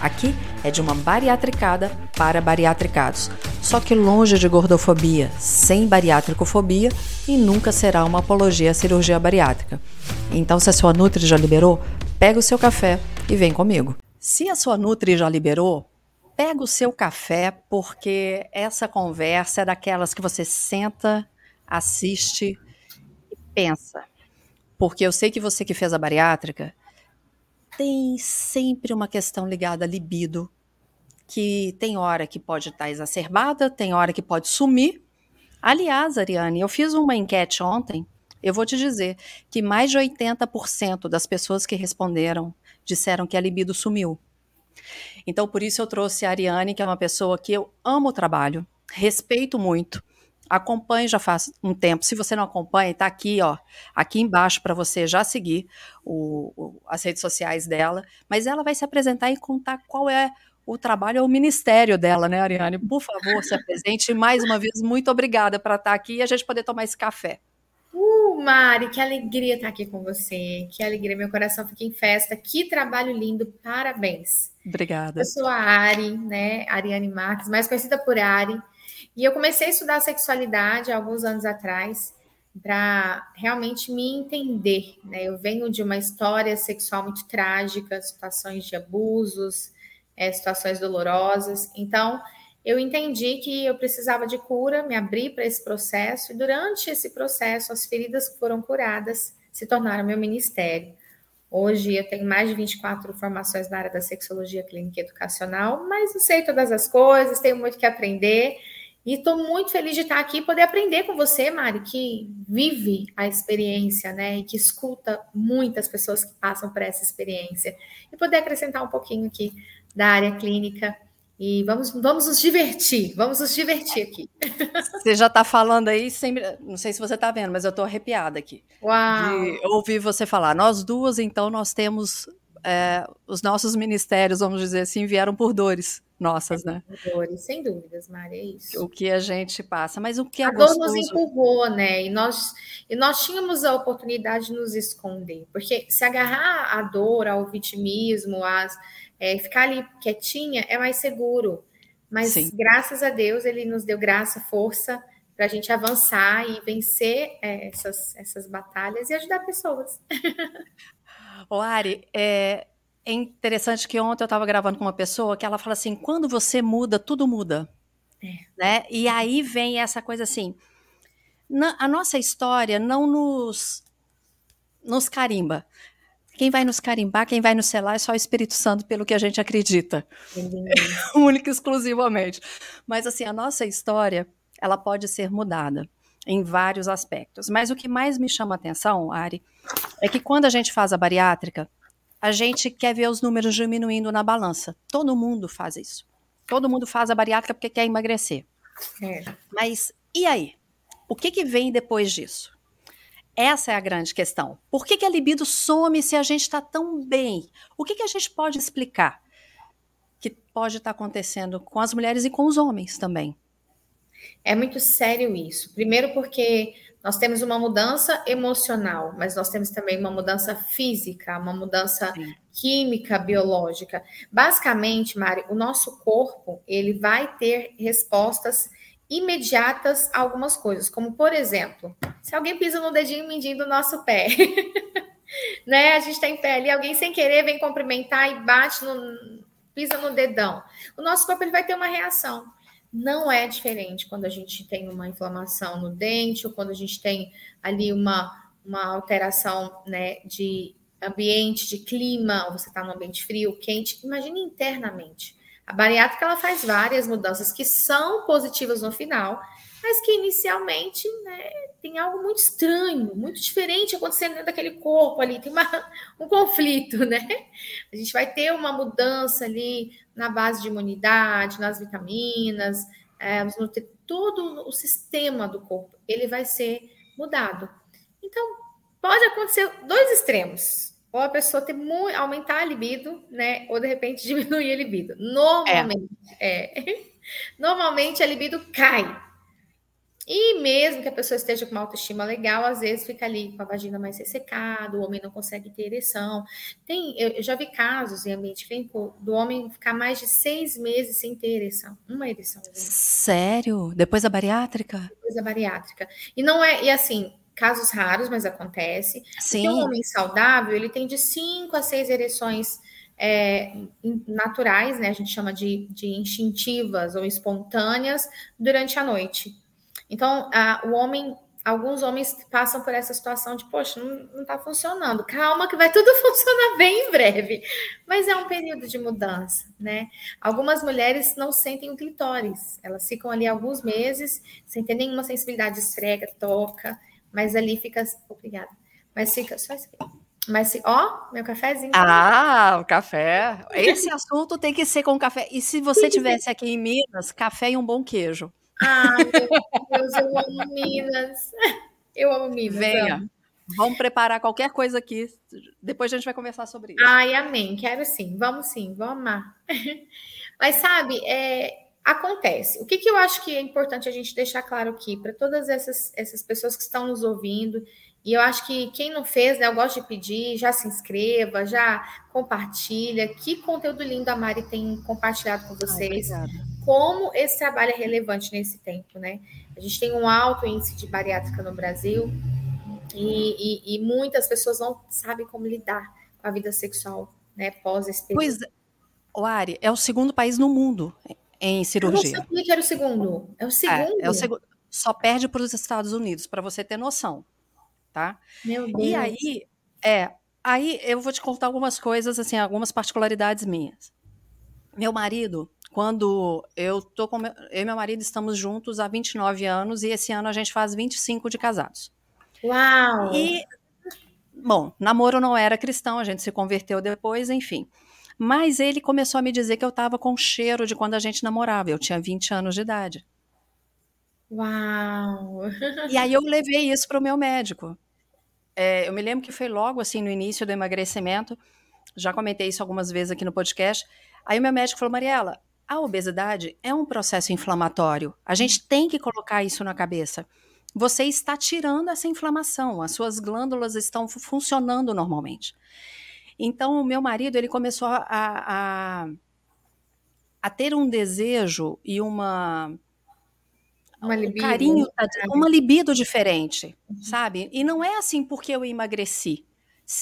Aqui é de uma bariatricada para bariatricados, só que longe de gordofobia, sem bariátricofobia e nunca será uma apologia à cirurgia bariátrica. Então, se a sua Nutri já liberou, pega o seu café e vem comigo. Se a sua Nutri já liberou, pega o seu café, porque essa conversa é daquelas que você senta, assiste e pensa. Porque eu sei que você que fez a bariátrica tem sempre uma questão ligada à libido, que tem hora que pode estar tá exacerbada, tem hora que pode sumir. Aliás, Ariane, eu fiz uma enquete ontem, eu vou te dizer que mais de 80% das pessoas que responderam disseram que a libido sumiu. Então, por isso eu trouxe a Ariane, que é uma pessoa que eu amo o trabalho, respeito muito, acompanhe já faz um tempo. Se você não acompanha, está aqui, ó, aqui embaixo para você já seguir o, o, as redes sociais dela. Mas ela vai se apresentar e contar qual é o trabalho, o ministério dela, né, Ariane? Por favor, se apresente. Mais uma vez, muito obrigada por estar aqui e a gente poder tomar esse café. Uh, Mari, que alegria estar aqui com você. Que alegria, meu coração fica em festa. Que trabalho lindo, parabéns. Obrigada. Eu sou a Ari, né, Ariane Marques, mais conhecida por Ari. E eu comecei a estudar sexualidade alguns anos atrás para realmente me entender. Né? Eu venho de uma história sexual muito trágica, situações de abusos, é, situações dolorosas. Então, eu entendi que eu precisava de cura, me abri para esse processo, e durante esse processo, as feridas que foram curadas se tornaram meu ministério. Hoje eu tenho mais de 24 formações na área da sexologia clínica e educacional, mas não sei todas as coisas, tenho muito que aprender e estou muito feliz de estar aqui e poder aprender com você, Mari, que vive a experiência, né? E que escuta muitas pessoas que passam por essa experiência. E poder acrescentar um pouquinho aqui da área clínica. E vamos, vamos nos divertir, vamos nos divertir aqui. Você já está falando aí, sem, não sei se você está vendo, mas eu estou arrepiada aqui. Uau! De ouvir você falar. Nós duas, então, nós temos é, os nossos ministérios, vamos dizer assim, vieram por dores nossas, né? Dores, sem dúvidas, Maria, é isso. O que a gente passa, mas o que é a gostoso... dor nos empurrou, né? E nós, e nós tínhamos a oportunidade de nos esconder, porque se agarrar à dor, ao vitimismo, às, é, ficar ali quietinha é mais seguro. Mas Sim. graças a Deus ele nos deu graça, força para a gente avançar e vencer é, essas, essas batalhas e ajudar pessoas. O Ari, é, é interessante que ontem eu estava gravando com uma pessoa que ela fala assim: quando você muda, tudo muda. É. Né? E aí vem essa coisa assim: na, a nossa história não nos, nos carimba. Quem vai nos carimbar, quem vai nos selar é só o Espírito Santo, pelo que a gente acredita. Única e exclusivamente. Mas assim, a nossa história, ela pode ser mudada em vários aspectos. Mas o que mais me chama a atenção, Ari, é que quando a gente faz a bariátrica, a gente quer ver os números diminuindo na balança. Todo mundo faz isso. Todo mundo faz a bariátrica porque quer emagrecer. É. Mas e aí? O que, que vem depois disso? Essa é a grande questão. Por que, que a libido some se a gente está tão bem? O que, que a gente pode explicar que pode estar tá acontecendo com as mulheres e com os homens também? É muito sério isso. Primeiro, porque nós temos uma mudança emocional, mas nós temos também uma mudança física, uma mudança Sim. química, biológica. Basicamente, Mari, o nosso corpo ele vai ter respostas imediatas a algumas coisas, como por exemplo, se alguém pisa no dedinho mindinho do nosso pé, né? A gente está em pé ali, alguém sem querer vem cumprimentar e bate no, pisa no dedão. O nosso corpo ele vai ter uma reação. Não é diferente quando a gente tem uma inflamação no dente ou quando a gente tem ali uma, uma alteração né, de ambiente, de clima, ou você está no ambiente frio, quente. Imagine internamente. A bariátrica ela faz várias mudanças que são positivas no final, mas que inicialmente né, tem algo muito estranho, muito diferente acontecendo dentro daquele corpo ali, tem uma, um conflito, né? A gente vai ter uma mudança ali na base de imunidade, nas vitaminas, é, todo o sistema do corpo, ele vai ser mudado. Então, pode acontecer dois extremos. Ou a pessoa ter muito, aumentar a libido, né? Ou de repente diminuir a libido. Normalmente, é. é. Normalmente a libido cai. E mesmo que a pessoa esteja com uma autoestima legal, às vezes fica ali com a vagina mais ressecada, o homem não consegue ter ereção. Tem, eu, já vi casos em ambiente clínico do homem ficar mais de seis meses sem ter ereção, uma ereção. Sério? Depois da bariátrica? Depois da bariátrica. E não é, e assim, casos raros, mas acontece. Sim. Porque um homem saudável, ele tem de cinco a seis ereções é, naturais, né? A gente chama de, de instintivas ou espontâneas durante a noite. Então, a, o homem, alguns homens passam por essa situação de, poxa, não está funcionando. Calma, que vai tudo funcionar bem em breve. Mas é um período de mudança, né? Algumas mulheres não sentem o clitóris. Elas ficam ali alguns meses sem ter nenhuma sensibilidade, esfrega, toca, mas ali fica. Obrigada. Mas fica só isso aqui. Mas, ó, meu cafezinho. Ah, o café. Esse assunto tem que ser com café. E se você tivesse aqui em Minas, café e um bom queijo. Ai, meu Deus, eu amo Minas. Eu amo Minas. Venha. Amo. Vamos preparar qualquer coisa aqui. Depois a gente vai conversar sobre isso. Ai, amém. Quero sim. Vamos sim. Vamos amar. Mas sabe, é, acontece. O que, que eu acho que é importante a gente deixar claro aqui para todas essas, essas pessoas que estão nos ouvindo e eu acho que quem não fez, né, eu gosto de pedir, já se inscreva, já compartilha. Que conteúdo lindo a Mari tem compartilhado com vocês. Ai, como esse trabalho é relevante nesse tempo, né? A gente tem um alto índice de bariátrica no Brasil e, e, e muitas pessoas não sabem como lidar com a vida sexual, né, pós esse Pois, o Ari, é o segundo país no mundo em cirurgia. Eu não sabia que era o segundo. É o segundo. É, é o segundo. Só perde para os Estados Unidos, para você ter noção tá? Meu Deus. E aí, é, aí eu vou te contar algumas coisas, assim, algumas particularidades minhas. Meu marido, quando eu tô com meu, eu e meu marido estamos juntos há 29 anos e esse ano a gente faz 25 de casados. Uau! E bom, namoro não era cristão, a gente se converteu depois, enfim. Mas ele começou a me dizer que eu estava com cheiro de quando a gente namorava. Eu tinha 20 anos de idade. Uau! E aí eu levei isso para o meu médico. É, eu me lembro que foi logo assim no início do emagrecimento, já comentei isso algumas vezes aqui no podcast. Aí o meu médico falou: Mariela, a obesidade é um processo inflamatório. A gente tem que colocar isso na cabeça. Você está tirando essa inflamação, as suas glândulas estão funcionando normalmente. Então, o meu marido ele começou a, a, a ter um desejo e uma uma libido. Um carinho, tá uma libido diferente, uhum. sabe? E não é assim porque eu emagreci.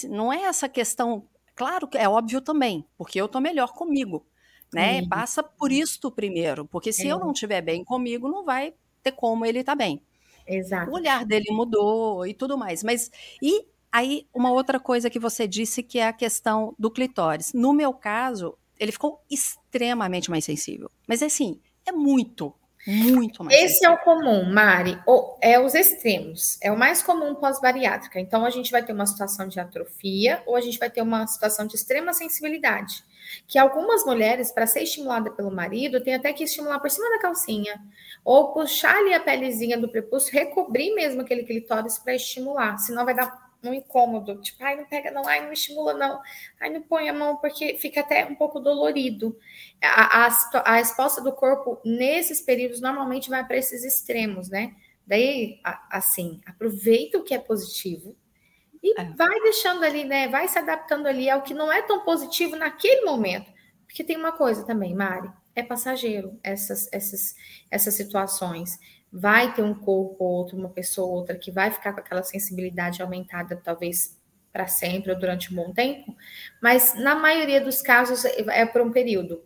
Não é essa questão. Claro que é óbvio também, porque eu tô melhor comigo, né? Uhum. Passa por isto primeiro, porque se é. eu não estiver bem comigo, não vai ter como ele estar tá bem. Exato. O olhar dele mudou e tudo mais. Mas e aí uma outra coisa que você disse que é a questão do clitóris. No meu caso, ele ficou extremamente mais sensível. Mas assim, é muito, muito mais. Esse é o comum, Mari. é os extremos. É o mais comum pós-bariátrica. Então, a gente vai ter uma situação de atrofia ou a gente vai ter uma situação de extrema sensibilidade. Que algumas mulheres, para ser estimulada pelo marido, tem até que estimular por cima da calcinha. Ou puxar ali a pelezinha do prepúcio, recobrir mesmo aquele clitóris para estimular. Senão vai dar um incômodo, tipo, ai, não pega não, ai, não estimula não, ai, não põe a mão, porque fica até um pouco dolorido. A, a, a resposta do corpo nesses períodos normalmente vai para esses extremos, né? Daí, assim, aproveita o que é positivo e é. vai deixando ali, né? Vai se adaptando ali ao que não é tão positivo naquele momento. Porque tem uma coisa também, Mari, é passageiro essas, essas, essas situações vai ter um corpo ou outro, uma pessoa ou outra que vai ficar com aquela sensibilidade aumentada, talvez para sempre ou durante um bom tempo, mas na maioria dos casos é por um período.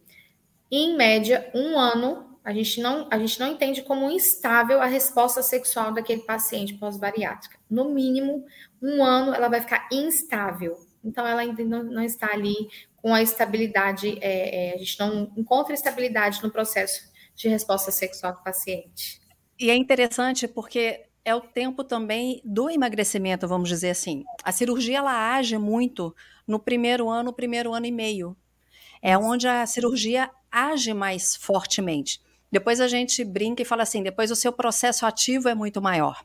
Em média, um ano, a gente não, a gente não entende como instável a resposta sexual daquele paciente pós-bariátrica. No mínimo, um ano ela vai ficar instável. Então, ela ainda não, não está ali com a estabilidade, é, é, a gente não encontra estabilidade no processo de resposta sexual do paciente. E é interessante porque é o tempo também do emagrecimento, vamos dizer assim. A cirurgia ela age muito no primeiro ano, primeiro ano e meio. É onde a cirurgia age mais fortemente. depois a gente brinca e fala assim: depois o seu processo ativo é muito maior.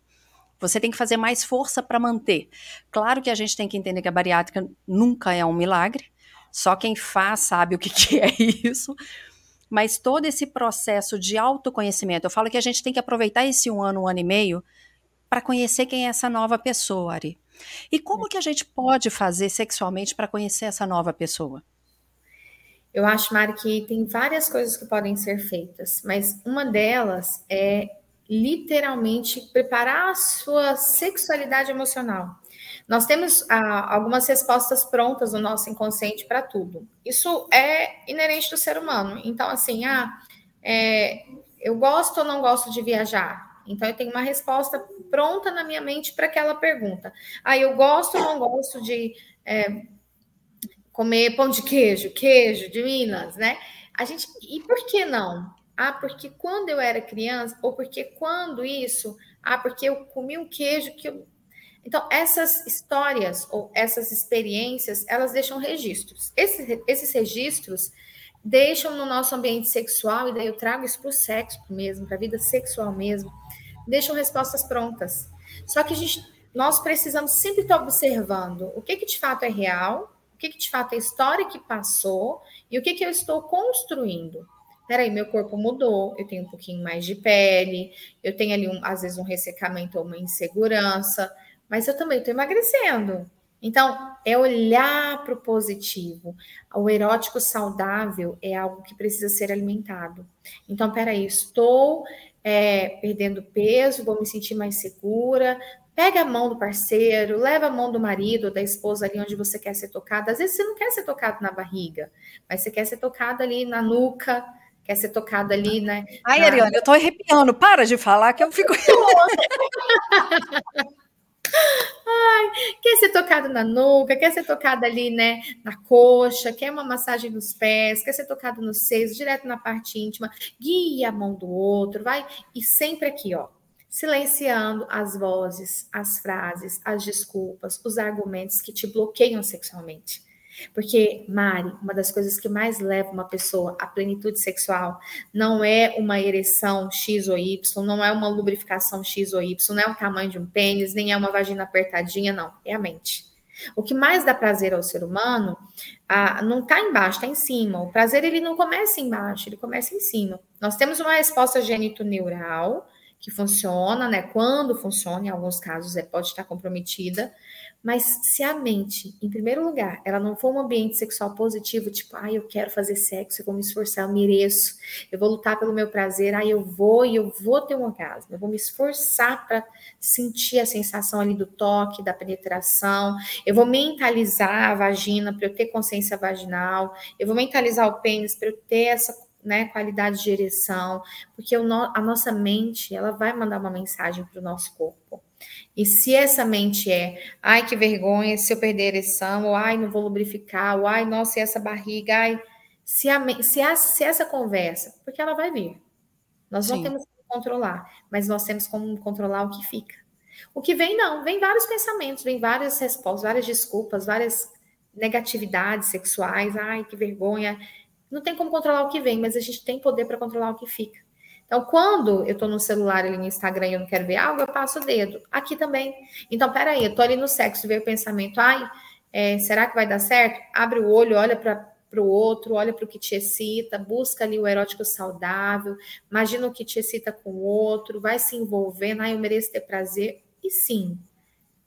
Você tem que fazer mais força para manter. Claro que a gente tem que entender que a bariátrica nunca é um milagre, só quem faz sabe o que, que é isso. Mas todo esse processo de autoconhecimento, eu falo que a gente tem que aproveitar esse um ano, um ano e meio, para conhecer quem é essa nova pessoa, Ari. E como que a gente pode fazer sexualmente para conhecer essa nova pessoa? Eu acho, Mari, que tem várias coisas que podem ser feitas, mas uma delas é literalmente preparar a sua sexualidade emocional. Nós temos ah, algumas respostas prontas no nosso inconsciente para tudo. Isso é inerente do ser humano. Então, assim, ah, é, eu gosto ou não gosto de viajar? Então, eu tenho uma resposta pronta na minha mente para aquela pergunta. Ah, eu gosto ou não gosto de é, comer pão de queijo, queijo de Minas, né? A gente, e por que não? Ah, porque quando eu era criança, ou porque quando isso, ah, porque eu comi um queijo que eu. Então, essas histórias ou essas experiências, elas deixam registros. Esses, esses registros deixam no nosso ambiente sexual, e daí eu trago isso para o sexo mesmo, para a vida sexual mesmo, deixam respostas prontas. Só que a gente, nós precisamos sempre estar observando o que, que de fato é real, o que, que de fato é história que passou e o que, que eu estou construindo peraí, meu corpo mudou, eu tenho um pouquinho mais de pele, eu tenho ali, um, às vezes, um ressecamento ou uma insegurança, mas eu também estou emagrecendo. Então, é olhar para o positivo. O erótico saudável é algo que precisa ser alimentado. Então, peraí, estou é, perdendo peso, vou me sentir mais segura. Pega a mão do parceiro, leva a mão do marido, da esposa ali onde você quer ser tocado. Às vezes você não quer ser tocado na barriga, mas você quer ser tocado ali na nuca, quer ser tocada ali, né? Ai, na... Ariane, eu tô arrepiando. Para de falar que eu fico. Ai, quer ser tocado na nuca, quer ser tocado ali, né, na coxa, quer uma massagem nos pés, quer ser tocado nos seios, direto na parte íntima, guia a mão do outro, vai, e sempre aqui, ó, silenciando as vozes, as frases, as desculpas, os argumentos que te bloqueiam sexualmente. Porque, Mari, uma das coisas que mais leva uma pessoa à plenitude sexual não é uma ereção X ou Y, não é uma lubrificação X ou Y, não é o tamanho de um pênis, nem é uma vagina apertadinha, não, é a mente. O que mais dá prazer ao ser humano ah, não está embaixo, está em cima. O prazer ele não começa embaixo, ele começa em cima. Nós temos uma resposta genitoneural que funciona, né? Quando funciona, em alguns casos é, pode estar comprometida, mas se a mente, em primeiro lugar, ela não for um ambiente sexual positivo, tipo, ai, ah, eu quero fazer sexo, eu vou me esforçar, eu mereço, eu vou lutar pelo meu prazer, ai, ah, eu vou e eu vou ter um orgasmo, eu vou me esforçar para sentir a sensação ali do toque, da penetração, eu vou mentalizar a vagina para eu ter consciência vaginal, eu vou mentalizar o pênis para eu ter essa né, qualidade de ereção, porque a nossa mente, ela vai mandar uma mensagem para o nosso corpo. E se essa mente é, ai que vergonha, se eu perder a ereção, ou ai não vou lubrificar, ou ai, nossa, e essa barriga, ai, se, a, se, a, se essa conversa, porque ela vai vir. Nós Sim. não temos como controlar, mas nós temos como controlar o que fica. O que vem, não, vem vários pensamentos, vem várias respostas, várias desculpas, várias negatividades sexuais, ai, que vergonha. Não tem como controlar o que vem, mas a gente tem poder para controlar o que fica. Então, quando eu estou no celular ali no Instagram e eu não quero ver algo, eu passo o dedo. Aqui também. Então, peraí, eu estou ali no sexo, veio o pensamento, ai, é, será que vai dar certo? Abre o olho, olha para o outro, olha para o que te excita, busca ali o erótico saudável, imagina o que te excita com o outro, vai se envolvendo, ai, eu mereço ter prazer. E sim,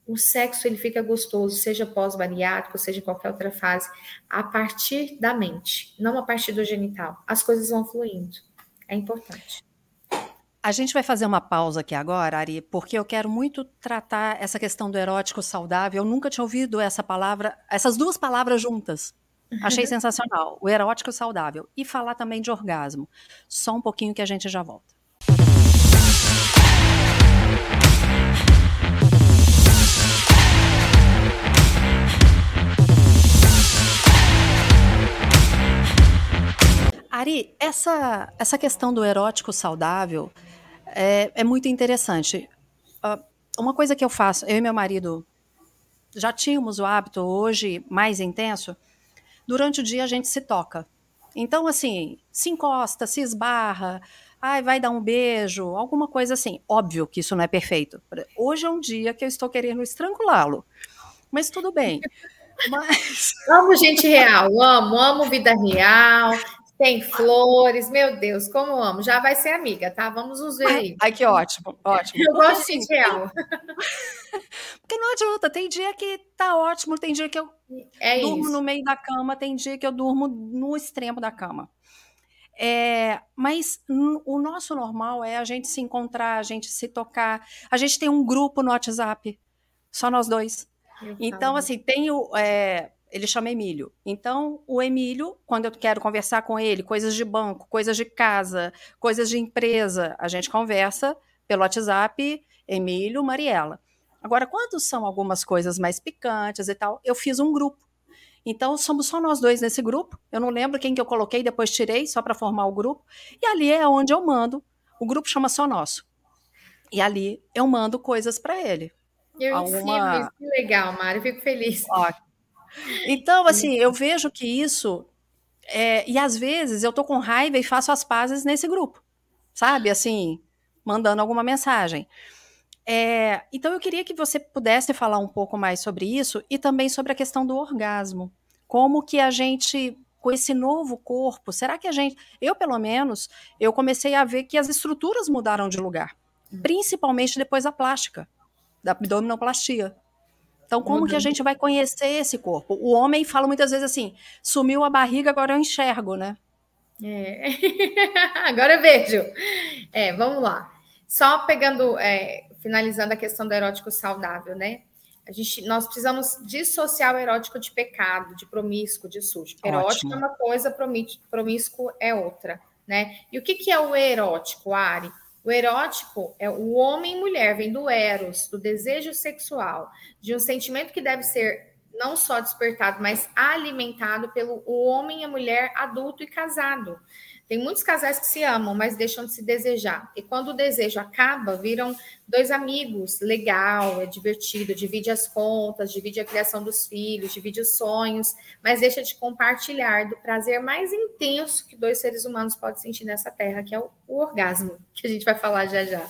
o sexo ele fica gostoso, seja pós-bariátrico, seja qualquer outra fase, a partir da mente, não a partir do genital. As coisas vão fluindo. É importante. A gente vai fazer uma pausa aqui agora, Ari, porque eu quero muito tratar essa questão do erótico saudável. Eu nunca tinha ouvido essa palavra, essas duas palavras juntas. Achei sensacional. O erótico saudável. E falar também de orgasmo. Só um pouquinho que a gente já volta. Ari, essa, essa questão do erótico saudável é, é muito interessante. Uh, uma coisa que eu faço, eu e meu marido já tínhamos o hábito, hoje mais intenso, durante o dia a gente se toca. Então, assim, se encosta, se esbarra, ai, vai dar um beijo, alguma coisa assim. Óbvio que isso não é perfeito. Hoje é um dia que eu estou querendo estrangulá-lo, mas tudo bem. Mas... Amo gente real, amo, amo vida real, tem flores, meu Deus, como amo. Já vai ser amiga, tá? Vamos nos ver aí. Ai, que ótimo, ótimo. Eu gosto de gente real. Porque não adianta, tem dia que tá ótimo, tem dia que eu é durmo isso. no meio da cama, tem dia que eu durmo no extremo da cama. É, mas o nosso normal é a gente se encontrar, a gente se tocar. A gente tem um grupo no WhatsApp, só nós dois. Eu então, falo. assim, tem o. É, ele chama Emílio. Então, o Emílio, quando eu quero conversar com ele, coisas de banco, coisas de casa, coisas de empresa, a gente conversa pelo WhatsApp, Emílio, Mariela. Agora, quando são algumas coisas mais picantes e tal, eu fiz um grupo. Então, somos só nós dois nesse grupo. Eu não lembro quem que eu coloquei, depois tirei, só para formar o grupo. E ali é onde eu mando. O grupo chama Só Nosso. E ali eu mando coisas para ele. Eu Alguma... ensino, que legal, Mário, fico feliz. Ó, então, assim, eu vejo que isso. É, e às vezes eu tô com raiva e faço as pazes nesse grupo, sabe? Assim, mandando alguma mensagem. É, então, eu queria que você pudesse falar um pouco mais sobre isso e também sobre a questão do orgasmo. Como que a gente, com esse novo corpo, será que a gente. Eu, pelo menos, eu comecei a ver que as estruturas mudaram de lugar, hum. principalmente depois da plástica, da abdominoplastia. Então, como que a uhum. gente vai conhecer esse corpo? O homem fala muitas vezes assim: sumiu a barriga, agora eu enxergo, né? É. agora eu vejo. É, vamos lá. Só pegando, é, finalizando a questão do erótico saudável, né? A gente, nós precisamos dissociar o erótico de pecado, de promíscuo, de sujo. Erótico é uma coisa, promíscuo é outra, né? E o que, que é o erótico, Ari? O erótico é o homem e mulher, vem do eros, do desejo sexual, de um sentimento que deve ser não só despertado, mas alimentado pelo homem e a mulher adulto e casado. Tem muitos casais que se amam, mas deixam de se desejar. E quando o desejo acaba, viram dois amigos. Legal, é divertido, divide as contas, divide a criação dos filhos, divide os sonhos, mas deixa de compartilhar do prazer mais intenso que dois seres humanos podem sentir nessa terra, que é o, o orgasmo, que a gente vai falar já já.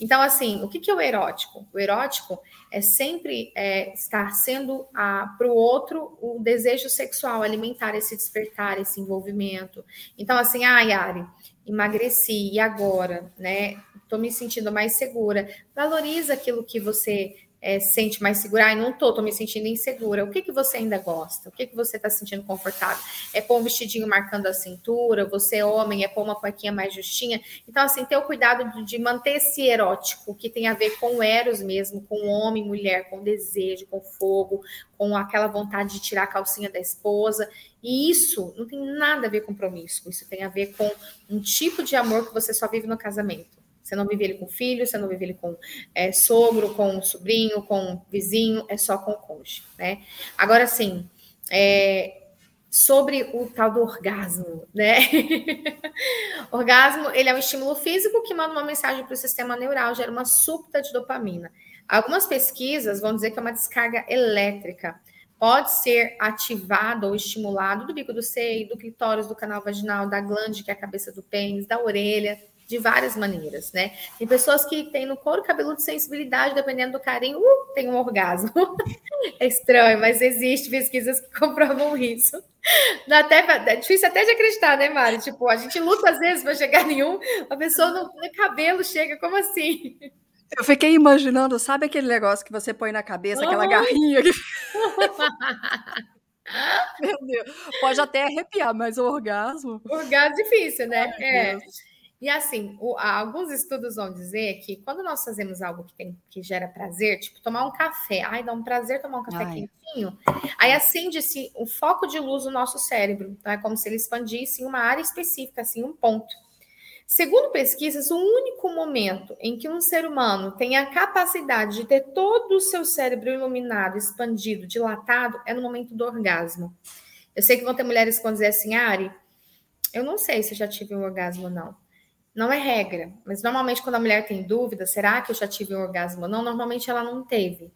Então, assim, o que, que é o erótico? O erótico é sempre é, estar sendo para o outro o desejo sexual, alimentar esse despertar, esse envolvimento. Então, assim, ah, Yari, emagreci, e agora, né? Estou me sentindo mais segura. Valoriza aquilo que você é, sente mais segura, ai, não tô, tô me sentindo insegura. O que que você ainda gosta? O que que você tá sentindo confortável? É pôr um vestidinho marcando a cintura, você é homem, é pôr uma cuequinha mais justinha. Então, assim, ter o cuidado de manter esse erótico, que tem a ver com eros mesmo, com homem, mulher, com desejo, com fogo, com aquela vontade de tirar a calcinha da esposa. E isso não tem nada a ver com promíscuo, isso tem a ver com um tipo de amor que você só vive no casamento. Você não vive ele com filho, você não vive ele com é, sogro, com sobrinho, com vizinho, é só com o cônjuge, né? Agora, sim, é, sobre o tal do orgasmo, né? orgasmo, ele é um estímulo físico que manda uma mensagem para o sistema neural, gera uma súbita de dopamina. Algumas pesquisas vão dizer que é uma descarga elétrica. Pode ser ativado ou estimulado do bico do seio, do clitóris, do canal vaginal, da glande, que é a cabeça do pênis, da orelha, de várias maneiras, né? Tem pessoas que têm no couro cabeludo sensibilidade, dependendo do carinho, uh, tem um orgasmo. é estranho, mas existe pesquisas que comprovam isso. Dá até, é difícil até de acreditar, né, Mari? Tipo, a gente luta às vezes para chegar nenhum, a pessoa no, no cabelo chega, como assim? Eu fiquei imaginando, sabe aquele negócio que você põe na cabeça, oh. aquela garrinha que... Meu Deus, pode até arrepiar, mas o orgasmo. Orgasmo é difícil, né? Ai, é. Deus. E assim, o, alguns estudos vão dizer que quando nós fazemos algo que, tem, que gera prazer, tipo tomar um café, ai, dá um prazer tomar um café ai. quentinho, aí acende-se o foco de luz no nosso cérebro, então é como se ele expandisse em uma área específica, assim, um ponto. Segundo pesquisas, o único momento em que um ser humano tem a capacidade de ter todo o seu cérebro iluminado, expandido, dilatado, é no momento do orgasmo. Eu sei que vão ter mulheres que vão dizer assim, Ari, eu não sei se eu já tive um orgasmo ou não. Não é regra, mas normalmente quando a mulher tem dúvida, será que eu já tive um orgasmo ou não? Normalmente ela não teve.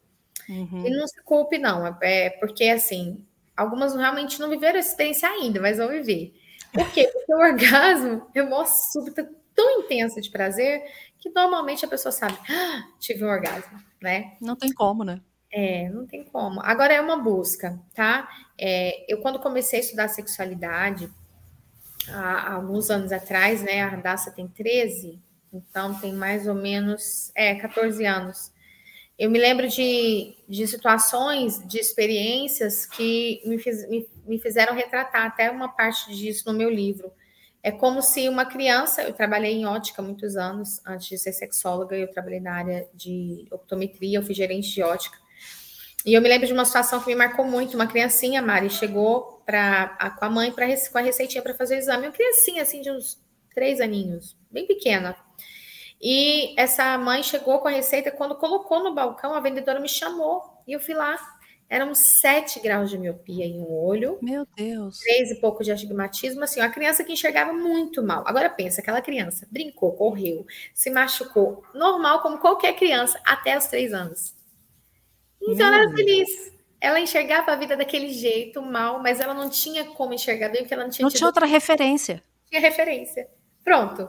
Uhum. E não se culpe, não. É, é porque, assim, algumas realmente não viveram a experiência ainda, mas vão viver. Por quê? Porque o orgasmo é uma súbita tão intensa de prazer que normalmente a pessoa sabe, ah, tive um orgasmo, né? Não tem como, né? É, não tem como. Agora é uma busca, tá? É, eu, quando comecei a estudar sexualidade, há, alguns anos atrás, né? A Daça tem 13, então tem mais ou menos, é, 14 anos. Eu me lembro de, de situações, de experiências que me, fiz, me, me fizeram retratar até uma parte disso no meu livro. É como se uma criança, eu trabalhei em ótica muitos anos, antes de ser sexóloga, eu trabalhei na área de optometria, eu fui gerente de ótica. E eu me lembro de uma situação que me marcou muito. Uma criancinha, Mari, chegou pra, a, com a mãe pra, com a receitinha para fazer o exame. Uma criancinha, assim, de uns três aninhos, bem pequena. E essa mãe chegou com a receita. Quando colocou no balcão, a vendedora me chamou. E eu fui lá. Eram sete graus de miopia em um olho. Meu Deus. Três e pouco de astigmatismo. Assim, uma criança que enxergava muito mal. Agora pensa, aquela criança brincou, correu, se machucou. Normal, como qualquer criança, até os três anos. Então ela era feliz. Ela enxergava a vida daquele jeito, mal, mas ela não tinha como enxergar bem, porque ela não tinha Não tinha outra referência. Tinha referência. Pronto.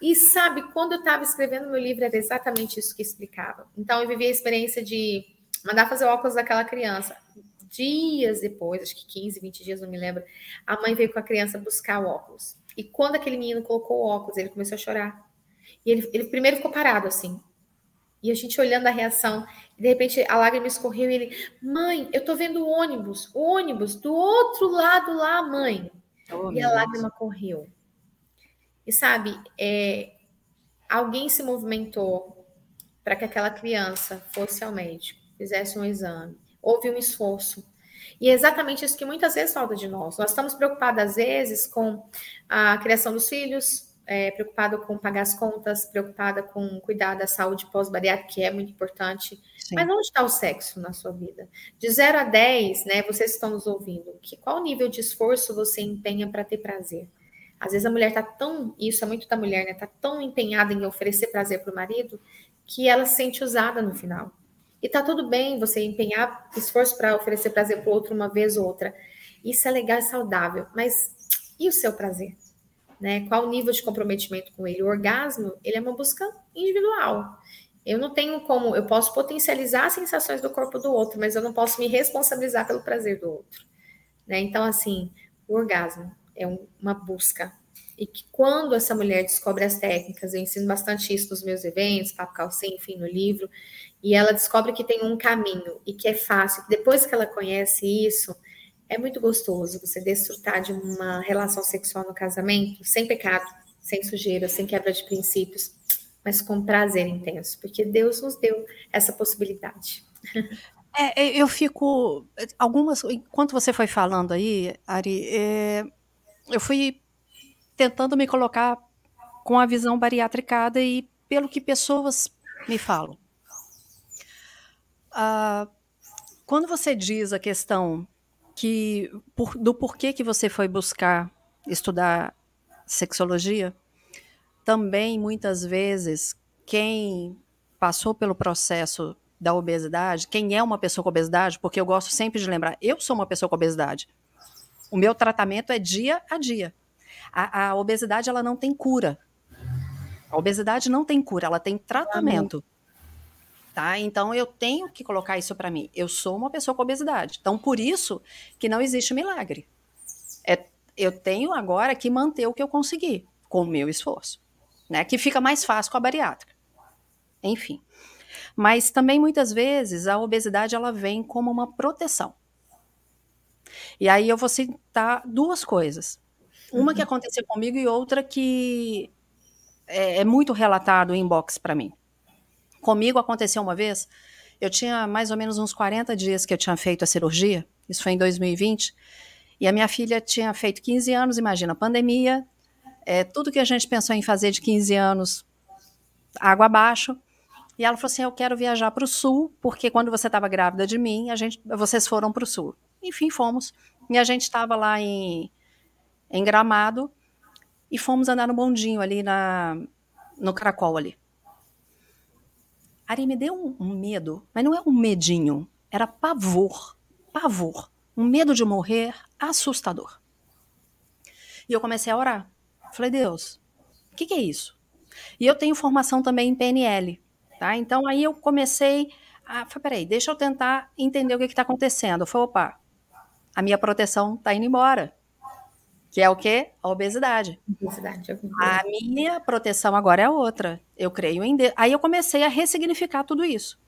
E sabe, quando eu estava escrevendo meu livro, era exatamente isso que explicava. Então eu vivi a experiência de mandar fazer o óculos daquela criança. Dias depois, acho que 15, 20 dias, não me lembro, a mãe veio com a criança buscar o óculos. E quando aquele menino colocou o óculos, ele começou a chorar. E ele, ele primeiro ficou parado assim. E a gente olhando a reação, de repente a lágrima escorreu e ele, mãe, eu tô vendo o ônibus, o ônibus do outro lado lá, mãe. Oh, e a lágrima Deus. correu. E sabe, é, alguém se movimentou para que aquela criança fosse ao médico, fizesse um exame, houve um esforço. E é exatamente isso que muitas vezes falta de nós. Nós estamos preocupados, às vezes, com a criação dos filhos, é, preocupada com pagar as contas, preocupada com cuidar da saúde pós-bariátrica, que é muito importante. Sim. Mas onde está o sexo na sua vida? De 0 a 10, né, vocês estão nos ouvindo, que, qual nível de esforço você empenha para ter prazer? Às vezes a mulher está tão, isso é muito da mulher, né, está tão empenhada em oferecer prazer para o marido, que ela se sente usada no final. E tá tudo bem você empenhar esforço para oferecer prazer para o outro uma vez ou outra. Isso é legal e saudável, mas e o seu prazer? Né? Qual o nível de comprometimento com ele? O orgasmo, ele é uma busca individual. Eu não tenho como, eu posso potencializar as sensações do corpo do outro, mas eu não posso me responsabilizar pelo prazer do outro, né? Então, assim, o orgasmo é um, uma busca. E que quando essa mulher descobre as técnicas, eu ensino bastante isso nos meus eventos, papo calcinha, enfim, no livro, e ela descobre que tem um caminho e que é fácil, depois que ela conhece isso, é muito gostoso você desfrutar de uma relação sexual no casamento sem pecado, sem sujeira, sem quebra de princípios, mas com prazer intenso, porque Deus nos deu essa possibilidade. É, é eu fico. Algumas. Enquanto você foi falando aí, Ari, é, eu fui tentando me colocar com a visão bariátricada e pelo que pessoas me falam. Ah, quando você diz a questão que por, do porquê que você foi buscar estudar sexologia, também muitas vezes quem passou pelo processo da obesidade, quem é uma pessoa com obesidade, porque eu gosto sempre de lembrar, eu sou uma pessoa com obesidade. O meu tratamento é dia a dia. A, a obesidade ela não tem cura. A obesidade não tem cura, ela tem tratamento. Tá? Então eu tenho que colocar isso para mim. Eu sou uma pessoa com obesidade. Então por isso que não existe milagre. É, eu tenho agora que manter o que eu consegui com o meu esforço, né? Que fica mais fácil com a bariátrica. Enfim. Mas também muitas vezes a obesidade ela vem como uma proteção. E aí eu vou citar duas coisas. Uma que uhum. aconteceu comigo e outra que é, é muito relatado em inbox para mim. Comigo aconteceu uma vez, eu tinha mais ou menos uns 40 dias que eu tinha feito a cirurgia, isso foi em 2020, e a minha filha tinha feito 15 anos, imagina, pandemia, é, tudo que a gente pensou em fazer de 15 anos, água abaixo, e ela falou assim, eu quero viajar para o sul, porque quando você estava grávida de mim, a gente, vocês foram para o sul. Enfim, fomos, e a gente estava lá em, em Gramado, e fomos andar no bondinho ali na, no Cracol ali. Ari, me deu um, um medo, mas não é um medinho, era pavor, pavor, um medo de morrer assustador. E eu comecei a orar. Falei, Deus, O que, que é isso? E eu tenho formação também em PNL, tá? Então aí eu comecei a, peraí, deixa eu tentar entender o que está acontecendo. Eu falei, opa, a minha proteção está indo embora. Que é o quê? A obesidade. Obesidade. A minha proteção agora é outra. Eu creio em Deus. Aí eu comecei a ressignificar tudo isso.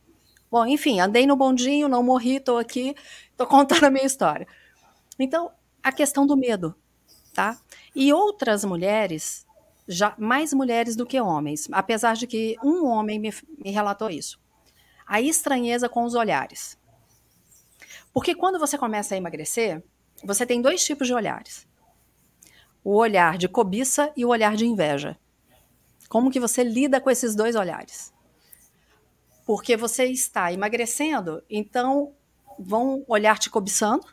Bom, enfim, andei no bondinho, não morri, estou aqui, estou contando a minha história. Então, a questão do medo, tá? E outras mulheres, já mais mulheres do que homens, apesar de que um homem me, me relatou isso. A estranheza com os olhares. Porque quando você começa a emagrecer, você tem dois tipos de olhares. O olhar de cobiça e o olhar de inveja. Como que você lida com esses dois olhares? Porque você está emagrecendo, então vão olhar te cobiçando,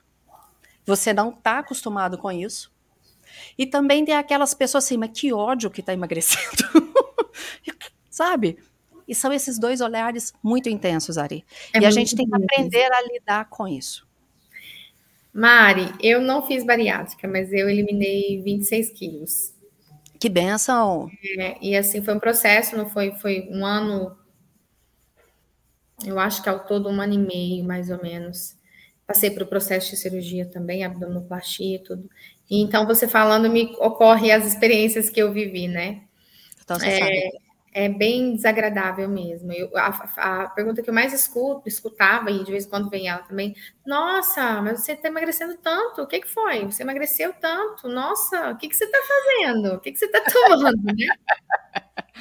você não está acostumado com isso. E também tem aquelas pessoas assim, mas que ódio que está emagrecendo. Sabe? E são esses dois olhares muito intensos, Ari. É e a gente tem que aprender a lidar com isso. Mari, eu não fiz bariátrica, mas eu eliminei 26 quilos. Que benção! É, e assim, foi um processo, não foi, foi um ano, eu acho que ao todo um ano e meio, mais ou menos. Passei por processo de cirurgia também, abdominoplastia e tudo. E então, você falando, me ocorre as experiências que eu vivi, né? Então, você é, sabe. É bem desagradável mesmo. Eu, a, a, pergunta que eu mais escuto, escutava, e de vez em quando vem ela também, nossa, mas você está emagrecendo tanto, o que, que foi? Você emagreceu tanto, nossa, o que, que você está fazendo? O que, que você está tomando, né?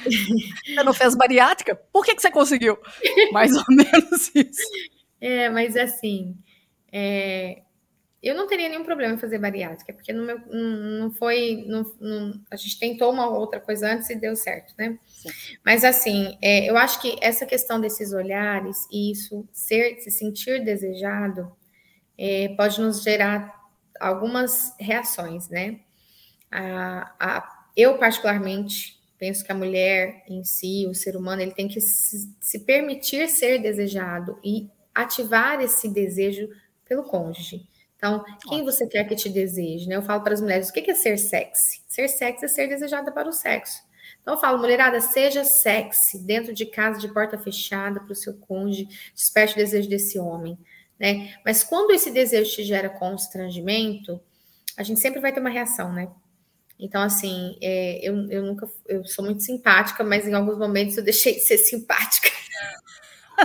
Você não fez bariátrica? Por que, que você conseguiu? Mais ou menos isso. É, mas assim, é, eu não teria nenhum problema em fazer bariátrica, porque no meu, não foi. Não, não, a gente tentou uma outra coisa antes e deu certo, né? Sim. Mas assim, é, eu acho que essa questão desses olhares e isso ser, se sentir desejado, é, pode nos gerar algumas reações, né? A, a, eu, particularmente, penso que a mulher em si, o ser humano, ele tem que se, se permitir ser desejado e ativar esse desejo pelo cônjuge. Então, quem você quer que te deseje? Né? Eu falo para as mulheres, o que é ser sexy? Ser sexy é ser desejada para o sexo. Então, eu falo, mulherada, seja sexy dentro de casa, de porta fechada, para o seu cônjuge, desperte o desejo desse homem. Né? Mas quando esse desejo te gera constrangimento, a gente sempre vai ter uma reação, né? Então, assim, é, eu, eu nunca, eu sou muito simpática, mas em alguns momentos eu deixei de ser simpática.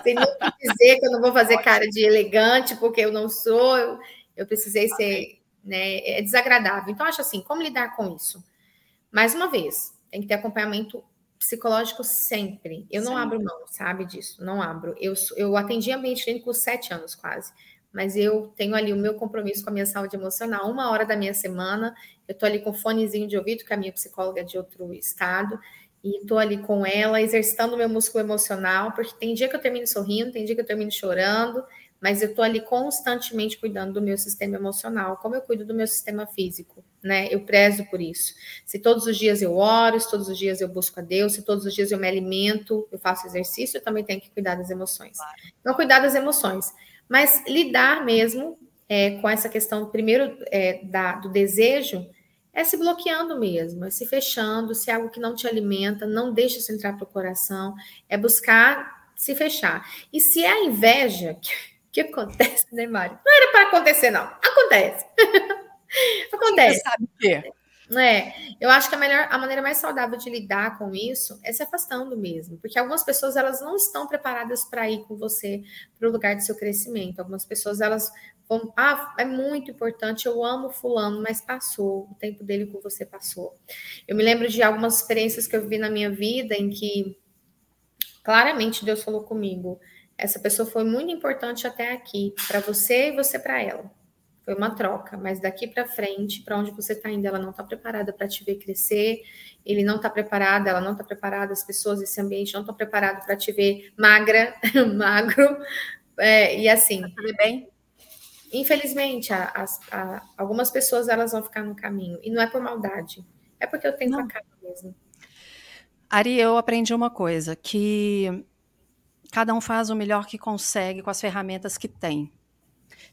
Sem nunca dizer que eu não vou fazer cara de elegante, porque eu não sou. Eu, eu precisei ser, né, é desagradável. Então, acho assim, como lidar com isso? Mais uma vez, tem que ter acompanhamento psicológico sempre. Eu não Sim. abro mão, sabe disso, não abro. Eu, eu atendi ambiente clínico sete anos quase, mas eu tenho ali o meu compromisso com a minha saúde emocional. Uma hora da minha semana, eu tô ali com fonezinho de ouvido, que a minha psicóloga é de outro estado, e tô ali com ela, exercitando o meu músculo emocional, porque tem dia que eu termino sorrindo, tem dia que eu termino chorando, mas eu estou ali constantemente cuidando do meu sistema emocional, como eu cuido do meu sistema físico, né? Eu prezo por isso. Se todos os dias eu oro, se todos os dias eu busco a Deus, se todos os dias eu me alimento, eu faço exercício, eu também tenho que cuidar das emoções. Então, cuidar das emoções, mas lidar mesmo é, com essa questão, primeiro, é, da, do desejo, é se bloqueando mesmo, é se fechando, se é algo que não te alimenta, não deixa isso entrar para o coração, é buscar se fechar. E se é a inveja, que acontece, né, Mário? Não era para acontecer, não. Acontece. acontece. Você sabe o quê? É, eu acho que a, melhor, a maneira mais saudável de lidar com isso é se afastando mesmo, porque algumas pessoas elas não estão preparadas para ir com você para o lugar do seu crescimento. Algumas pessoas elas vão, ah, é muito importante, eu amo fulano, mas passou, o tempo dele com você passou. Eu me lembro de algumas experiências que eu vi na minha vida em que claramente Deus falou comigo, essa pessoa foi muito importante até aqui, para você e você para ela. Foi uma troca, mas daqui para frente, para onde você está indo, ela não está preparada para te ver crescer, ele não está preparado, ela não está preparada, as pessoas desse ambiente não estão preparadas para te ver magra, magro, é, e assim. Tudo bem? Infelizmente, a, a, algumas pessoas elas vão ficar no caminho, e não é por maldade, é porque eu tenho acaba mesmo. Ari, eu aprendi uma coisa, que cada um faz o melhor que consegue com as ferramentas que tem.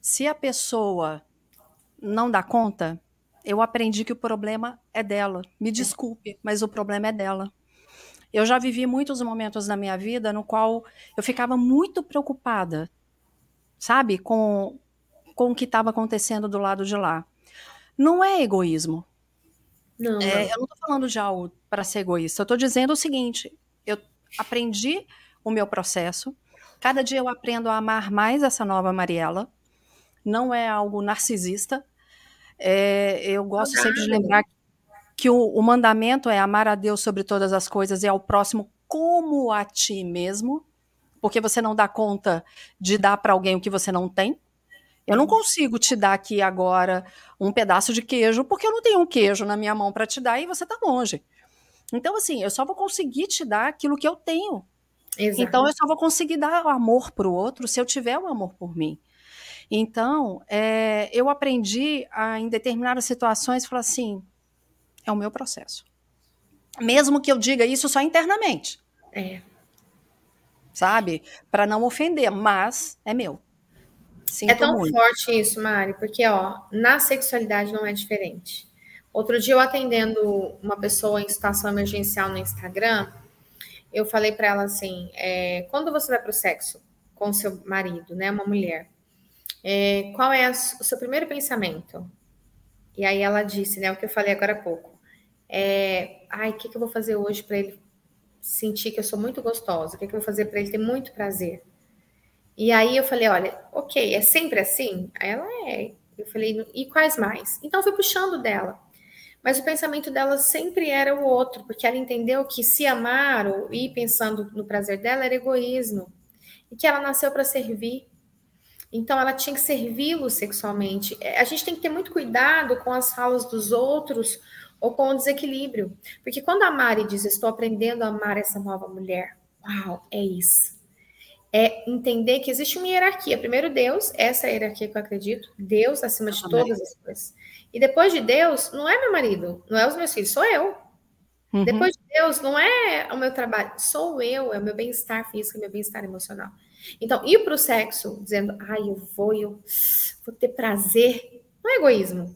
Se a pessoa não dá conta, eu aprendi que o problema é dela. Me desculpe, mas o problema é dela. Eu já vivi muitos momentos na minha vida no qual eu ficava muito preocupada, sabe, com, com o que estava acontecendo do lado de lá. Não é egoísmo. Não, é, não. Eu não estou falando de algo para ser egoísta. Eu estou dizendo o seguinte: eu aprendi o meu processo. Cada dia eu aprendo a amar mais essa nova Mariela. Não é algo narcisista. É, eu gosto sempre de lembrar que o, o mandamento é amar a Deus sobre todas as coisas e ao próximo como a ti mesmo, porque você não dá conta de dar para alguém o que você não tem. Eu não consigo te dar aqui agora um pedaço de queijo, porque eu não tenho um queijo na minha mão para te dar e você está longe. Então, assim, eu só vou conseguir te dar aquilo que eu tenho. Exato. Então, eu só vou conseguir dar amor para o outro se eu tiver o amor por mim. Então, é, eu aprendi a, em determinadas situações, falar assim: é o meu processo. Mesmo que eu diga isso só internamente. É. Sabe? Para não ofender, mas é meu. Sinto é tão muito. forte isso, Mari, porque ó, na sexualidade não é diferente. Outro dia eu atendendo uma pessoa em situação emergencial no Instagram, eu falei para ela assim: é, quando você vai para o sexo com seu marido, né, uma mulher, é, qual é a, o seu primeiro pensamento? E aí ela disse, né, o que eu falei agora há pouco é, ai, o que, que eu vou fazer hoje para ele sentir que eu sou muito gostosa? O que, que eu vou fazer para ele ter muito prazer? E aí eu falei, olha, ok, é sempre assim? Aí ela é. Eu falei, e quais mais? Então eu fui puxando dela. Mas o pensamento dela sempre era o outro, porque ela entendeu que se amar ou ir pensando no prazer dela era egoísmo. E que ela nasceu para servir. Então ela tinha que servi-lo sexualmente. É, a gente tem que ter muito cuidado com as falas dos outros ou com o desequilíbrio. Porque quando a Mari diz, estou aprendendo a amar essa nova mulher, uau, é isso. É entender que existe uma hierarquia. Primeiro Deus, essa é a hierarquia que eu acredito, Deus acima de todas as coisas. E depois de Deus, não é meu marido, não é os meus filhos, sou eu. Uhum. Depois de Deus, não é o meu trabalho, sou eu, é o meu bem-estar físico e meu bem-estar emocional. Então, ir para o sexo dizendo, ai, eu vou, eu vou ter prazer, não é egoísmo.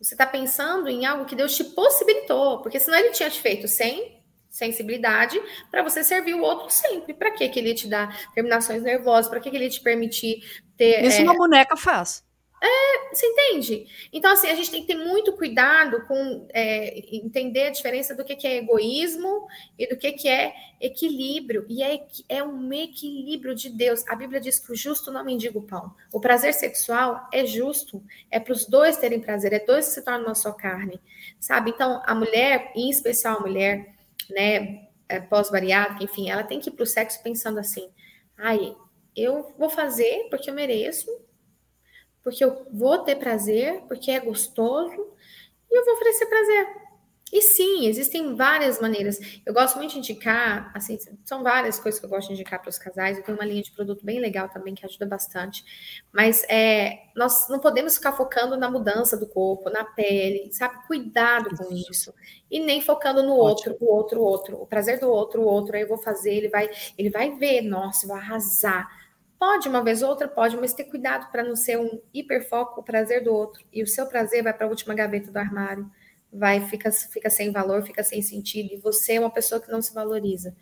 Você está pensando em algo que Deus te possibilitou, porque senão ele tinha te feito sem sensibilidade para você servir o outro sempre. Para que ele te dá terminações nervosas? Para que ele te permitir ter. Isso é... uma boneca faz. É, você entende? Então, assim, a gente tem que ter muito cuidado com é, entender a diferença do que, que é egoísmo e do que, que é equilíbrio. E é, é um equilíbrio de Deus. A Bíblia diz que o justo não mendiga o pão. O prazer sexual é justo, é para os dois terem prazer, é dois que se tornam uma só carne, sabe? Então, a mulher, em especial a mulher, né, é, pós-bariátrica, enfim, ela tem que ir para o sexo pensando assim: ai, eu vou fazer porque eu mereço porque eu vou ter prazer, porque é gostoso, e eu vou oferecer prazer. E sim, existem várias maneiras. Eu gosto muito de indicar, assim, são várias coisas que eu gosto de indicar para os casais. Eu tenho uma linha de produto bem legal também que ajuda bastante. Mas é, nós não podemos ficar focando na mudança do corpo, na pele, sabe? Cuidado com isso. E nem focando no outro, o outro, o outro, o prazer do outro, o outro. Aí eu vou fazer, ele vai, ele vai ver, nossa, vai arrasar. Pode uma vez ou outra, pode, mas ter cuidado para não ser um hiperfoco o prazer do outro. E o seu prazer vai para a última gaveta do armário, vai fica, fica sem valor, fica sem sentido. E você é uma pessoa que não se valoriza.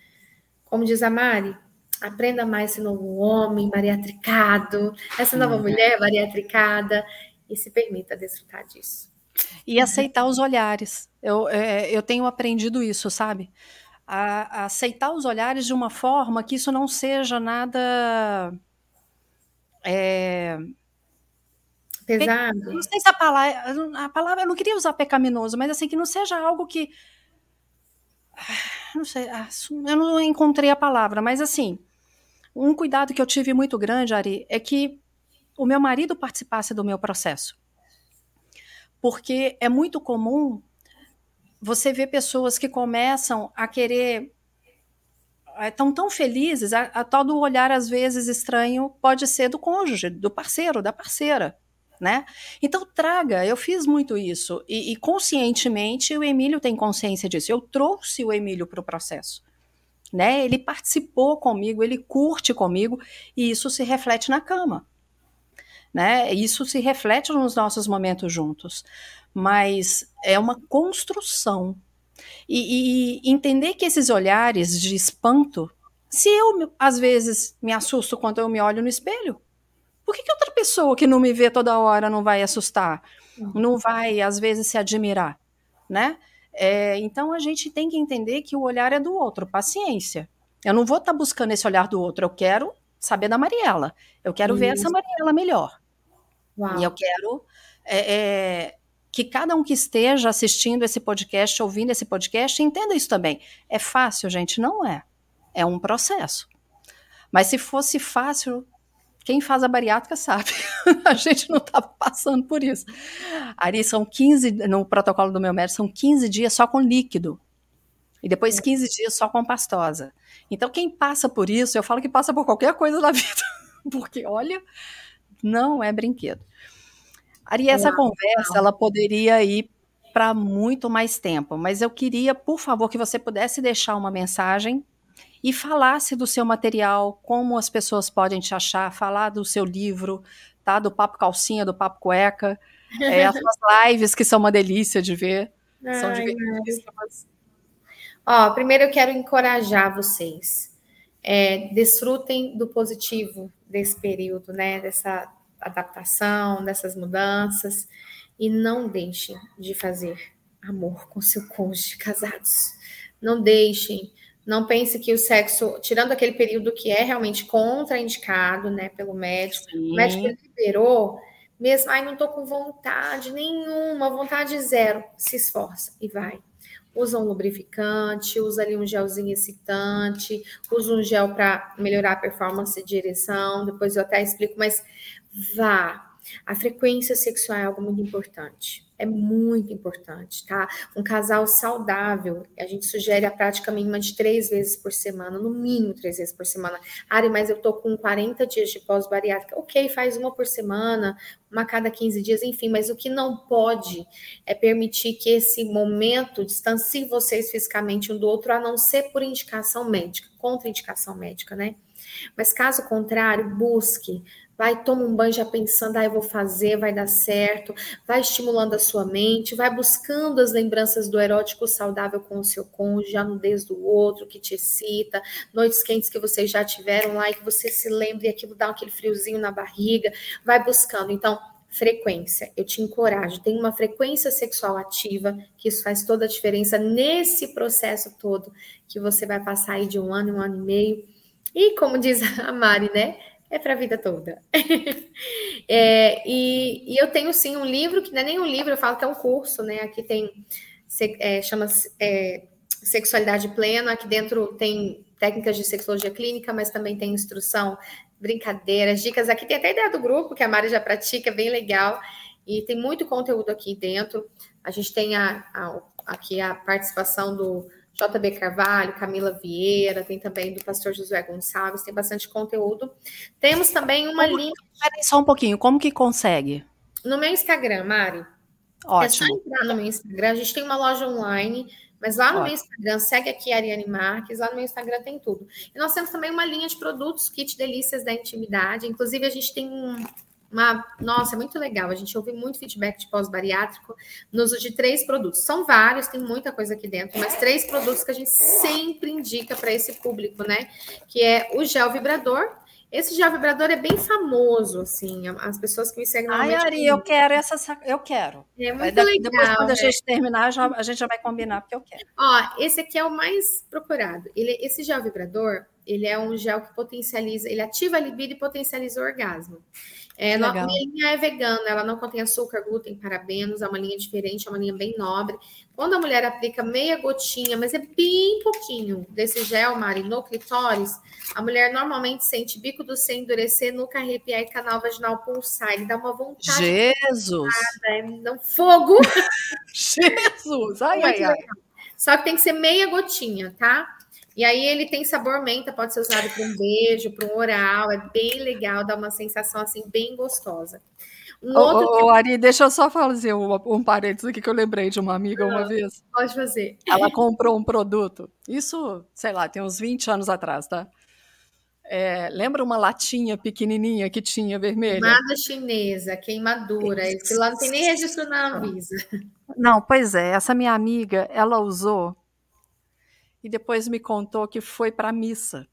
Como diz a Mari, aprenda mais esse novo homem bariatricado, essa nova uhum. mulher bariatricada, e se permita desfrutar disso. E aceitar os olhares. Eu, é, eu tenho aprendido isso, sabe? A, a aceitar os olhares de uma forma que isso não seja nada é, Pesado. Não sei se a palavra, a palavra, eu não queria usar pecaminoso, mas assim, que não seja algo que. Não sei, ah, eu não encontrei a palavra, mas assim, um cuidado que eu tive muito grande, Ari, é que o meu marido participasse do meu processo. Porque é muito comum você ver pessoas que começam a querer estão tão felizes, a, a olhar às vezes estranho pode ser do cônjuge, do parceiro, da parceira. Né? Então traga, eu fiz muito isso e, e, conscientemente o Emílio tem consciência disso. Eu trouxe o Emílio para o processo, né? Ele participou comigo, ele curte comigo e isso se reflete na cama, né? Isso se reflete nos nossos momentos juntos, mas é uma construção. E, e entender que esses olhares de espanto, se eu às vezes me assusto quando eu me olho no espelho, por que, que outra pessoa que não me vê toda hora não vai assustar? Uhum. Não vai, às vezes, se admirar, né? É, então a gente tem que entender que o olhar é do outro, paciência. Eu não vou estar tá buscando esse olhar do outro, eu quero saber da Mariela. Eu quero Isso. ver essa Mariela melhor. Uau. E eu quero é, é, que cada um que esteja assistindo esse podcast, ouvindo esse podcast, entenda isso também. É fácil, gente? Não é. É um processo. Mas se fosse fácil, quem faz a bariátrica sabe. a gente não está passando por isso. Ari, são 15, no protocolo do meu médico, são 15 dias só com líquido. E depois 15 dias só com pastosa. Então, quem passa por isso, eu falo que passa por qualquer coisa na vida. Porque, olha, não é brinquedo. Ari, essa conversa, ela poderia ir para muito mais tempo, mas eu queria, por favor, que você pudesse deixar uma mensagem e falasse do seu material, como as pessoas podem te achar, falar do seu livro, tá? Do Papo Calcinha, do Papo Cueca, é, as suas lives, que são uma delícia de ver. Ai, são divertidíssimas. Ó, primeiro eu quero encorajar vocês. É, desfrutem do positivo desse período, né? Dessa adaptação, dessas mudanças. E não deixem de fazer amor com seu cônjuge casados. Não deixem não pense que o sexo, tirando aquele período que é realmente contraindicado, né, pelo médico, Sim. o médico liberou, mesmo, ai, não tô com vontade nenhuma, vontade zero, se esforça e vai. Usa um lubrificante, usa ali um gelzinho excitante, usa um gel para melhorar a performance de direção, depois eu até explico, mas vá. A frequência sexual é algo muito importante é muito importante, tá? Um casal saudável, a gente sugere a prática mínima de três vezes por semana, no mínimo três vezes por semana. Ari, mas eu tô com 40 dias de pós-bariátrica. Ok, faz uma por semana, uma cada 15 dias, enfim, mas o que não pode é permitir que esse momento distancie vocês fisicamente um do outro, a não ser por indicação médica, contraindicação médica, né? Mas caso contrário, busque vai, toma um banho já pensando, ah, eu vou fazer, vai dar certo, vai estimulando a sua mente, vai buscando as lembranças do erótico saudável com o seu cônjuge, a nudez do outro que te excita, noites quentes que vocês já tiveram lá e que você se lembre e aquilo dá aquele friozinho na barriga, vai buscando. Então, frequência. Eu te encorajo, tem uma frequência sexual ativa, que isso faz toda a diferença nesse processo todo que você vai passar aí de um ano, um ano e meio. E como diz a Mari, né? É para a vida toda. é, e, e, eu tenho sim um livro, que não é nem um livro, eu falo que é um curso, né? Aqui tem, é, chama é, Sexualidade Plena, aqui dentro tem técnicas de sexologia clínica, mas também tem instrução, brincadeiras, dicas. Aqui tem até a ideia do grupo, que a Mari já pratica, é bem legal. E tem muito conteúdo aqui dentro. A gente tem a, a aqui a participação do JB Carvalho, Camila Vieira, tem também do pastor Josué Gonçalves, tem bastante conteúdo. Temos também uma como, linha. Peraí, só um pouquinho, como que consegue? No meu Instagram, Mari. Ótimo. É só entrar no meu Instagram. A gente tem uma loja online, mas lá no Ótimo. meu Instagram, segue aqui a Ariane Marques, lá no meu Instagram tem tudo. E nós temos também uma linha de produtos, kit delícias da intimidade. Inclusive, a gente tem um, uma, nossa, é muito legal. A gente ouve muito feedback de pós-bariátrico no uso de três produtos. São vários, tem muita coisa aqui dentro, mas três produtos que a gente sempre indica para esse público, né? Que é o gel vibrador. Esse gel vibrador é bem famoso, assim, as pessoas que me seguem Ai, Ari, eu quero essa, eu quero. É muito legal. Depois, quando a gente terminar, já, a gente já vai combinar, porque eu quero. Ó, esse aqui é o mais procurado. Ele, esse gel vibrador, ele é um gel que potencializa, ele ativa a libido e potencializa o orgasmo. É, a minha linha é vegana, ela não contém açúcar, glúten, parabenos, é uma linha diferente, é uma linha bem nobre. Quando a mulher aplica meia gotinha, mas é bem pouquinho desse gel, Mari, no clitóris, a mulher normalmente sente bico do seio endurecer, nuca arrepiar e canal vaginal pulsar. Ele dá uma vontade. Jesus! É um fogo! Jesus! Ai, ai, ai. Só que tem que ser meia gotinha, tá? E aí ele tem sabor menta, pode ser usado para um beijo, para um oral, é bem legal, dá uma sensação assim bem gostosa. Um ô, outro... ô, Ari, deixa eu só fazer um, um parênteses aqui que eu lembrei de uma amiga uma vez. Pode fazer. Ela comprou um produto, isso, sei lá, tem uns 20 anos atrás, tá? É, lembra uma latinha pequenininha que tinha vermelha? Nada chinesa, queimadura. Esse lá não tem nem registro na Anvisa. Não, pois é. Essa minha amiga, ela usou e depois me contou que foi para missa.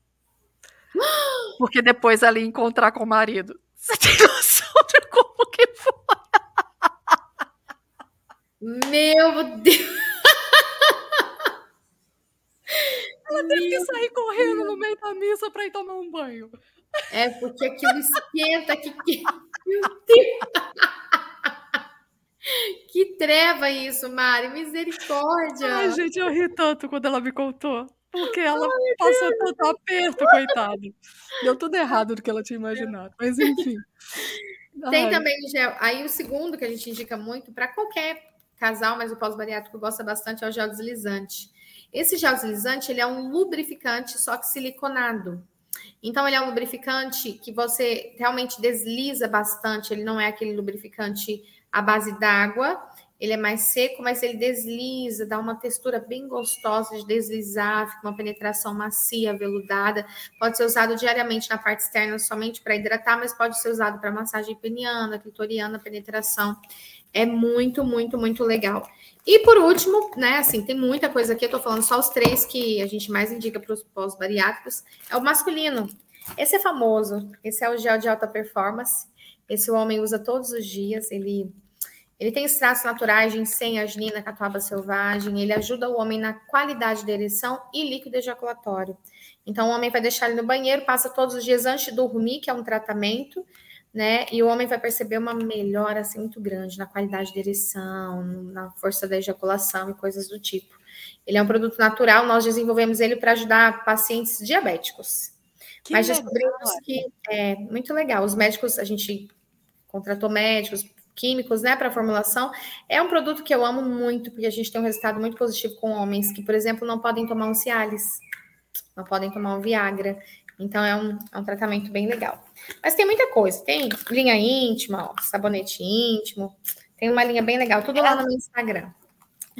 Porque depois ela ia encontrar com o marido. Você tem noção de como que foi? Meu Deus! Ela teve que sair correndo no meio da missa para ir tomar um banho. É porque aquilo esquenta que, que... Meu Deus! Que treva isso, Mari, misericórdia. Ai, gente, eu ri tanto quando ela me contou. Porque ela Ai, passou Deus. tanto aperto, coitada. Deu tudo errado do que ela tinha imaginado. Mas enfim. Tem Ai. também o gel. Aí o segundo que a gente indica muito para qualquer casal, mas o pós-bariátrico gosta bastante é o gel deslizante. Esse gel deslizante ele é um lubrificante, só que siliconado. Então, ele é um lubrificante que você realmente desliza bastante. Ele não é aquele lubrificante à base d'água. Ele é mais seco, mas ele desliza, dá uma textura bem gostosa de deslizar, fica uma penetração macia, veludada. Pode ser usado diariamente na parte externa somente para hidratar, mas pode ser usado para massagem peniana, clitoriana, penetração. É muito, muito, muito legal. E por último, né, assim, tem muita coisa aqui, eu tô falando só os três que a gente mais indica para os pós-bariátricos, é o masculino. Esse é famoso, esse é o gel de alta performance, esse o homem usa todos os dias, ele ele tem extratos naturais de arginina, catuaba selvagem, ele ajuda o homem na qualidade da ereção e líquido ejaculatório. Então, o homem vai deixar ele no banheiro, passa todos os dias antes de dormir, que é um tratamento, né? E o homem vai perceber uma melhora assim muito grande na qualidade da ereção, na força da ejaculação e coisas do tipo. Ele é um produto natural, nós desenvolvemos ele para ajudar pacientes diabéticos. Que Mas legal. descobrimos que é muito legal. Os médicos, a gente contratou médicos, químicos, né, para formulação. É um produto que eu amo muito, porque a gente tem um resultado muito positivo com homens que, por exemplo, não podem tomar um Cialis, não podem tomar um Viagra. Então é um, é um tratamento bem legal. Mas tem muita coisa. Tem linha íntima, ó, sabonete íntimo. Tem uma linha bem legal. Tudo lá no meu Instagram.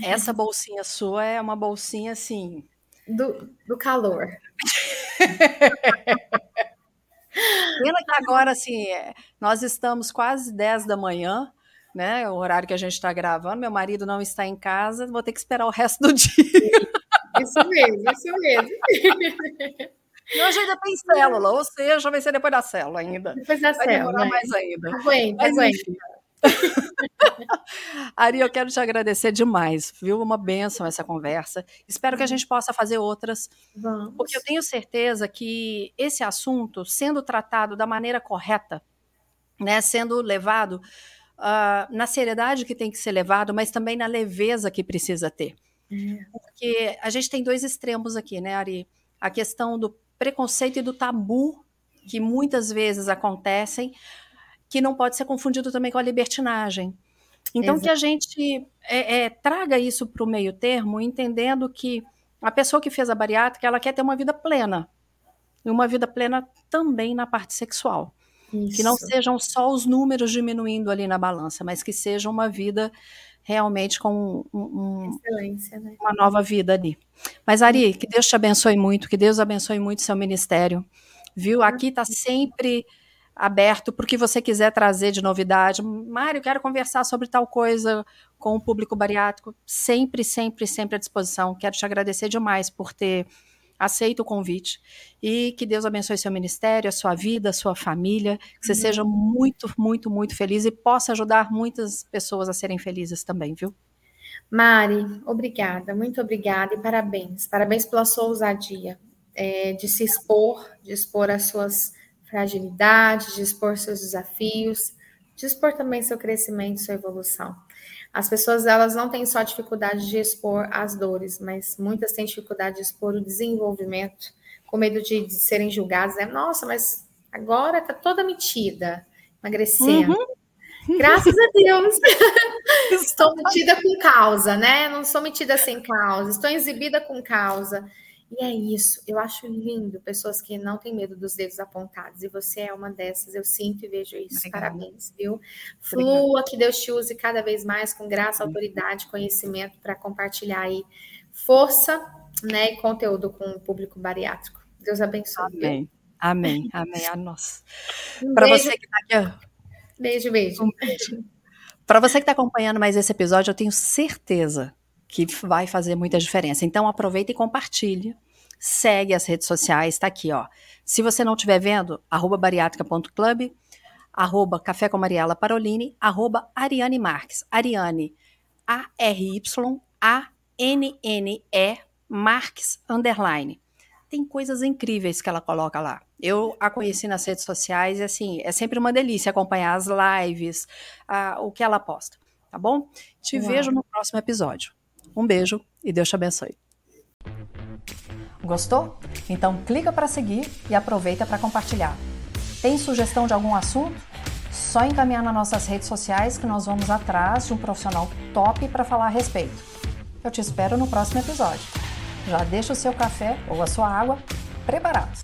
Essa bolsinha sua é uma bolsinha assim. Do, do calor. Pena que agora, assim, é, nós estamos quase 10 da manhã, né? O horário que a gente está gravando. Meu marido não está em casa, vou ter que esperar o resto do dia. Isso mesmo, isso mesmo. E hoje ainda tem célula, ou seja, vai ser depois da célula ainda. Depois da vai célula. demorar mais ainda. Aguenta, Mas, aguenta. Ari, eu quero te agradecer demais, viu? Uma benção essa conversa. Espero que a gente possa fazer outras, Vamos. porque eu tenho certeza que esse assunto, sendo tratado da maneira correta, né, sendo levado uh, na seriedade que tem que ser levado, mas também na leveza que precisa ter. É. Porque a gente tem dois extremos aqui, né, Ari? A questão do preconceito e do tabu que muitas vezes acontecem, que não pode ser confundido também com a libertinagem. Então, Exato. que a gente é, é, traga isso para o meio termo, entendendo que a pessoa que fez a bariátrica, ela quer ter uma vida plena. E uma vida plena também na parte sexual. Isso. Que não sejam só os números diminuindo ali na balança, mas que seja uma vida realmente com um, um, né? uma nova vida ali. Mas, Ari, que Deus te abençoe muito, que Deus abençoe muito seu ministério. Viu? Aqui está sempre aberto para o que você quiser trazer de novidade. Mário, quero conversar sobre tal coisa com o público bariátrico. Sempre, sempre, sempre à disposição. Quero te agradecer demais por ter aceito o convite e que Deus abençoe seu ministério, a sua vida, a sua família, que você uhum. seja muito, muito, muito feliz e possa ajudar muitas pessoas a serem felizes também, viu? Mari, obrigada, muito obrigada e parabéns. Parabéns pela sua ousadia é, de se expor, de expor as suas fragilidades, de expor seus desafios, de expor também seu crescimento, sua evolução. As pessoas elas não têm só dificuldade de expor as dores, mas muitas têm dificuldade de expor o desenvolvimento, com medo de, de serem julgadas. Né? Nossa, mas agora tá toda metida, emagrecendo. Uhum. Graças a Deus. Estou metida com causa, né? Não sou metida sem causa. Estou exibida com causa. E é isso, eu acho lindo pessoas que não têm medo dos dedos apontados, e você é uma dessas, eu sinto e vejo isso. Obrigada. Parabéns, viu? Flua, Obrigada. que Deus te use cada vez mais com graça, autoridade, conhecimento para compartilhar aí força né, e conteúdo com o público bariátrico. Deus abençoe. Amém. Amém, amém. A nossa. Um Para você que está aqui. Beijo, beijo. Um beijo. Para você que está acompanhando mais esse episódio, eu tenho certeza que vai fazer muita diferença. Então aproveita e compartilhe. Segue as redes sociais, está aqui, ó. Se você não estiver vendo, arroba bariátrica.club, arroba Café com Mariela Parolini, arroba Ariane Marques. Ariane, A-R-Y-A-N-N-E Marques, underline. Tem coisas incríveis que ela coloca lá. Eu a conheci nas redes sociais e, assim, é sempre uma delícia acompanhar as lives, a, o que ela posta, tá bom? Te Uau. vejo no próximo episódio. Um beijo e Deus te abençoe. Gostou? Então clica para seguir e aproveita para compartilhar. Tem sugestão de algum assunto? Só encaminhar nas nossas redes sociais que nós vamos atrás de um profissional top para falar a respeito. Eu te espero no próximo episódio. Já deixa o seu café ou a sua água preparados.